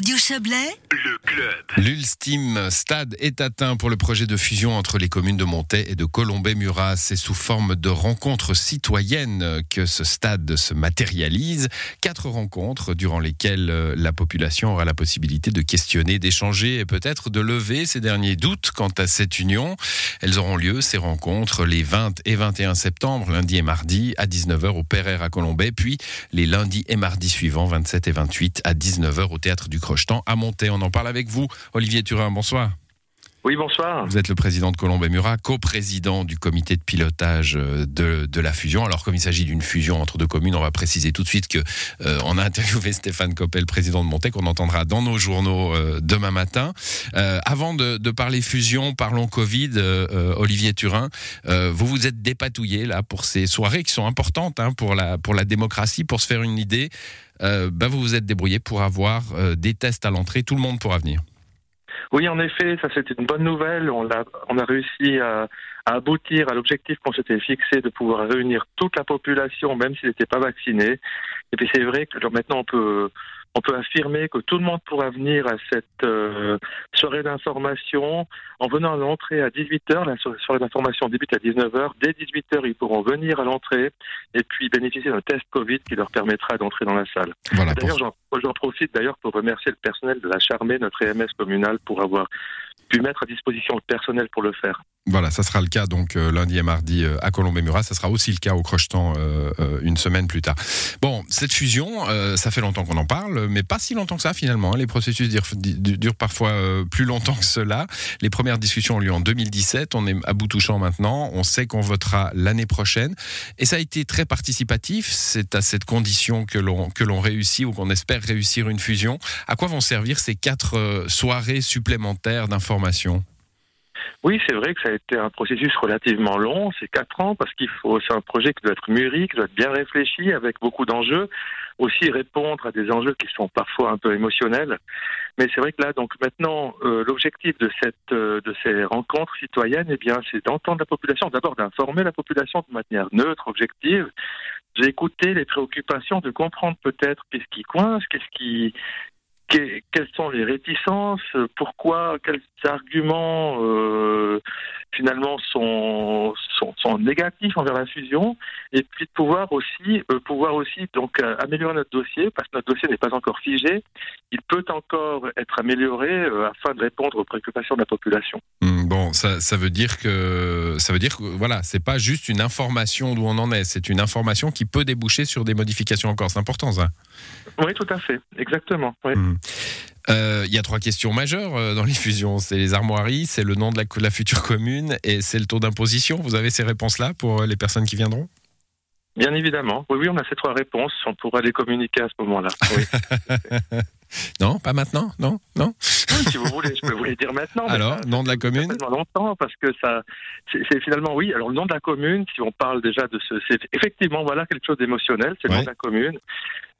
Radio Chablais, le club. L'Ulstime Stade est atteint pour le projet de fusion entre les communes de Montaix et de Colombay-Murat. C'est sous forme de rencontres citoyennes que ce stade se matérialise. Quatre rencontres durant lesquelles euh, la population aura la possibilité de questionner, d'échanger et peut-être de lever ces derniers doutes quant à cette union. Elles auront lieu, ces rencontres, les 20 et 21 septembre, lundi et mardi, à 19h au Perrer à Colombay, puis les lundis et mardis suivants, 27 et 28, à 19h au Théâtre du Crochetan à Monter. On en parle avec vous, Olivier Turin. Bonsoir. Oui, bonsoir. Vous êtes le président de Colombe et Murat, co-président du comité de pilotage euh, de, la fusion. Alors, comme il s'agit d'une fusion entre deux communes, on va préciser tout de suite que euh, on a interviewé Stéphane Coppel, président de Montec, qu'on entendra dans nos journaux euh, demain matin. Avant de, parler fusion, parlons Covid. Olivier Turin, vous vous êtes dépatouillé là pour ces soirées qui sont importantes hein, pour la pour la démocratie, pour se faire une idée. Ben, vous vous êtes débrouillé pour avoir des tests à l'entrée. Tout le monde pourra venir. Oui, en effet, ça c'était une bonne nouvelle. On a, on a réussi à, à aboutir à l'objectif qu'on s'était fixé de pouvoir réunir toute la population, même s'ils n'étaient pas vaccinés. Et puis c'est vrai que maintenant on peut on peut affirmer que tout le monde pourra venir à cette euh, soirée d'information en venant à l'entrée à 18h. La soirée d'information débute à 19h. Dès 18h, ils pourront venir à l'entrée et puis bénéficier d'un test Covid qui leur permettra d'entrer dans la salle. Voilà, d'ailleurs, j'en profite d'ailleurs pour remercier le personnel de la Charmée, notre EMS communale, pour avoir pu mettre à disposition le personnel pour le faire. Voilà, ça sera le cas donc euh, lundi et mardi euh, à Colombey-Murat. Ça sera aussi le cas au Crochetan euh, une semaine plus tard. Bon, cette fusion, ça fait longtemps qu'on en parle, mais pas si longtemps que ça finalement. Hein. Les processus durent, parfois plus longtemps que cela. Les premières discussions ont lieu en 2017. On est à bout touchant maintenant. On sait qu'on votera l'année prochaine. Et ça a été très participatif. C'est à cette condition que l'on que l'on réussit ou qu'on espère réussir une fusion. À quoi vont servir ces quatre soirées supplémentaires d'information oui, c'est vrai que ça a été un processus relativement long, c'est quatre ans, parce qu'il faut, c'est un projet qui doit être mûri, qui doit être bien réfléchi, avec beaucoup d'enjeux, aussi répondre à des enjeux qui sont parfois un peu émotionnels. Mais c'est vrai que là, donc maintenant, euh, l'objectif de cette, euh, de ces rencontres citoyennes, eh bien, c'est d'entendre la population, d'abord d'informer la population de manière neutre, objective, d'écouter les préoccupations, de comprendre peut-être qu'est-ce qui coince, qu'est-ce qui, quelles sont les réticences, pourquoi, quels arguments euh, finalement sont, sont, sont, négatifs envers la fusion, et puis de pouvoir aussi euh, pouvoir aussi donc euh, améliorer notre dossier parce que notre dossier n'est pas encore figé, il peut encore être amélioré euh, afin de répondre aux préoccupations de la population. Mmh, bon, ça, ça veut dire que ça veut dire que voilà, c'est pas juste une information d'où on en est, c'est une information qui peut déboucher sur des modifications encore. C'est important ça. Oui, tout à fait, exactement. Oui. Mmh. Euh, il y a trois questions majeures euh, dans les fusions. C'est les armoiries, c'est le nom de la, la future commune et c'est le taux d'imposition. Vous avez ces réponses-là pour euh, les personnes qui viendront? Bien évidemment. Oui, oui, on a ces trois réponses. On pourra les communiquer à ce moment-là. Oui. non, pas maintenant? Non? Non? Si vous voulez, je peux vous les dire maintenant. Alors, ça, nom de la commune longtemps parce que ça, c'est finalement, oui. Alors, le nom de la commune, si on parle déjà de ce. C'est effectivement, voilà, quelque chose d'émotionnel. C'est le ouais. nom de la commune.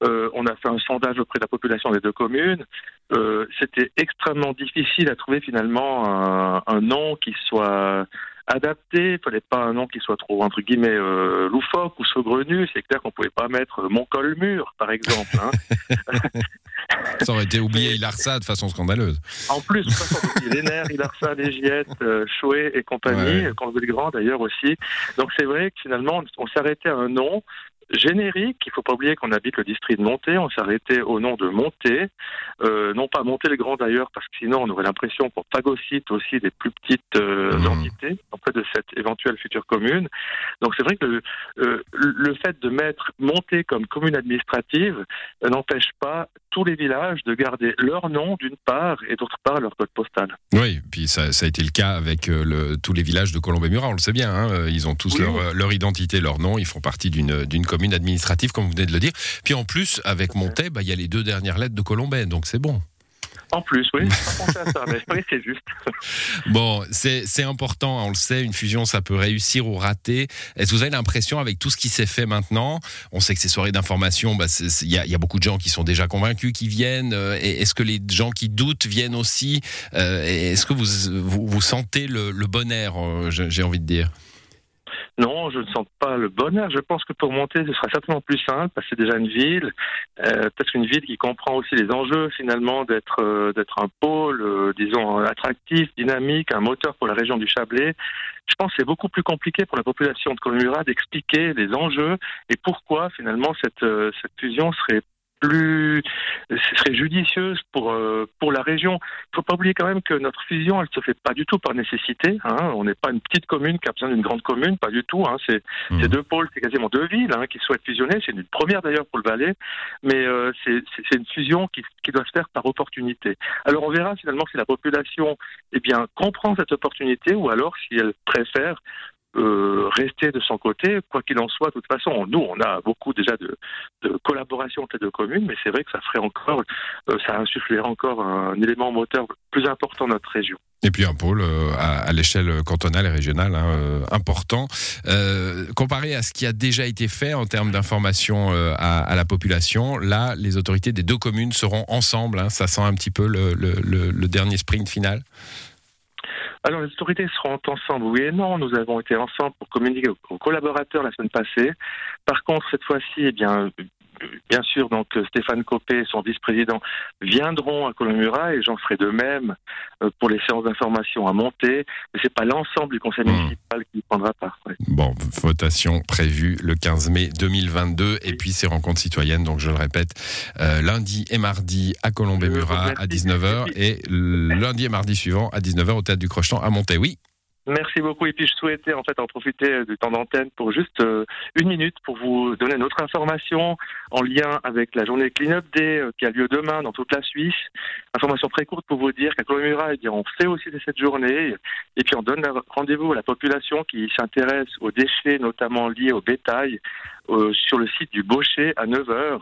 Euh, on a fait un sondage auprès de la population des deux communes. Euh, C'était extrêmement difficile à trouver finalement un, un nom qui soit adapté. Il fallait pas un nom qui soit trop entre guillemets euh, loufoque ou saugrenu. C'est clair qu'on pouvait pas mettre mon col mur, par exemple. Hein. Ça aurait été oublié Ilarsa de façon scandaleuse. En plus, de façon, les nerfs, Ilarsa, les Giettes, euh, Chouet et compagnie, ouais. Conville Grand d'ailleurs aussi. Donc c'est vrai que finalement, on s'arrêtait à un nom générique. Il faut pas oublier qu'on habite le district de Monté. On arrêté au nom de Monté. Euh, non pas Monté le Grand d'ailleurs, parce que sinon on aurait l'impression qu'on phagocyte aussi des plus petites euh, mmh. entités auprès de cette éventuelle future commune. Donc c'est vrai que le, euh, le, fait de mettre Monté comme commune administrative n'empêche pas tous les villages de garder leur nom d'une part et d'autre part leur code postal. Oui, puis ça, ça a été le cas avec euh, le, tous les villages de Colombey-Murat, on le sait bien. Hein, ils ont tous oui. leur, leur, identité, leur nom, ils font partie d'une commune administrative, comme vous venez de le dire. Puis en plus, avec Montet, il bah, y a les deux dernières lettres de Colombay, donc c'est bon. En plus, oui, pas à ça, mais c'est juste. Bon, c'est important, on le sait, une fusion, ça peut réussir ou rater. Est-ce que vous avez l'impression, avec tout ce qui s'est fait maintenant, on sait que ces soirées d'information, il bah, y, y, a beaucoup de gens qui sont déjà convaincus, qui viennent. Euh, Est-ce que les gens qui doutent viennent aussi euh, Est-ce que vous, vous, vous, sentez le, le bon air, euh, j'ai envie de dire? Non, je ne sens pas le bonheur. Je pense que pour monter, ce sera certainement plus simple parce que c'est déjà une ville, euh, peut-être une ville qui comprend aussi les enjeux finalement d'être euh, d'être un pôle, euh, disons attractif, dynamique, un moteur pour la région du Chablais. Je pense que c'est beaucoup plus compliqué pour la population de Colomura d'expliquer les enjeux et pourquoi finalement cette cette fusion serait plus, ce serait judicieuse pour euh, pour la région. Il faut pas oublier quand même que notre fusion, elle se fait pas du tout par nécessité. Hein. On n'est pas une petite commune qui a besoin d'une grande commune, pas du tout. Hein. C'est mmh. deux pôles, c'est quasiment deux villes hein, qui souhaitent fusionner. C'est une première d'ailleurs pour le Valais, mais euh, c'est une fusion qui, qui doit se faire par opportunité. Alors on verra finalement si la population, eh bien, comprend cette opportunité ou alors si elle préfère euh, rester de son côté, quoi qu'il en soit. De toute façon, nous, on a beaucoup déjà de, de collaboration entre les deux communes, mais c'est vrai que ça ferait encore, euh, ça insufflerait encore un élément moteur plus important dans notre région. Et puis un pôle euh, à, l'échelle cantonale et régionale hein, important. comparé à ce qui a déjà été fait en termes d'information à, la population, là, les autorités des deux communes seront ensemble. Hein, ça sent un petit peu le, le dernier sprint final? Alors, les autorités seront ensemble, oui et non. Nous avons été ensemble pour communiquer aux collaborateurs la semaine passée. Par contre, cette fois-ci, eh bien, bien sûr, donc Stéphane Copé, son vice-président, viendront à Colomura et j'en ferai de même euh, pour les séances d'information à monter. Mais c'est pas l'ensemble du conseil hmm. municipal qui prendra part. Bon, votation prévue le 15 mai 2022 et puis ces rencontres citoyennes, donc je le répète, euh, lundi et mardi à Colombé-Murat à 19h et lundi et mardi suivant à 19h au Théâtre du Crocheton à Monté. Oui. Merci beaucoup. Et puis je souhaitais en fait en profiter du temps d'antenne pour juste euh, une minute pour vous donner notre information en lien avec la journée Clean Up Day euh, qui a lieu demain dans toute la Suisse. Information très courte pour vous dire qu'à Colomura, eh on fait aussi de cette journée et puis on donne rendez-vous à la population qui s'intéresse aux déchets, notamment liés au bétail, euh, sur le site du Baucher à 9h.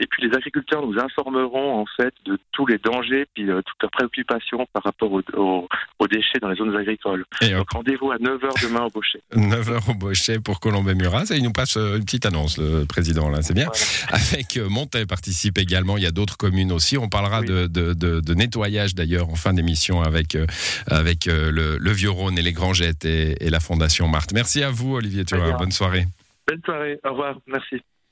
Et puis les agriculteurs nous informeront en fait de tous les dangers puis euh, toutes leurs préoccupations par rapport aux, déchets dans les zones agricoles. Donc rendez-vous à 9h demain au Baucher. 9h au Baucher pour Colombé Murat. il nous passe euh, une petite annonce, le président, là, c'est bien. Avec euh, Montet participe également, il y a d'autres communes aussi. On parlera de, de, de, nettoyage d'ailleurs en fin d'émission avec, avec le, le Vieux-Rhône et les Grangettes et, et, la Fondation Marthe. Merci à vous, Olivier. Bonne soirée. Belle soirée. Au revoir. Merci.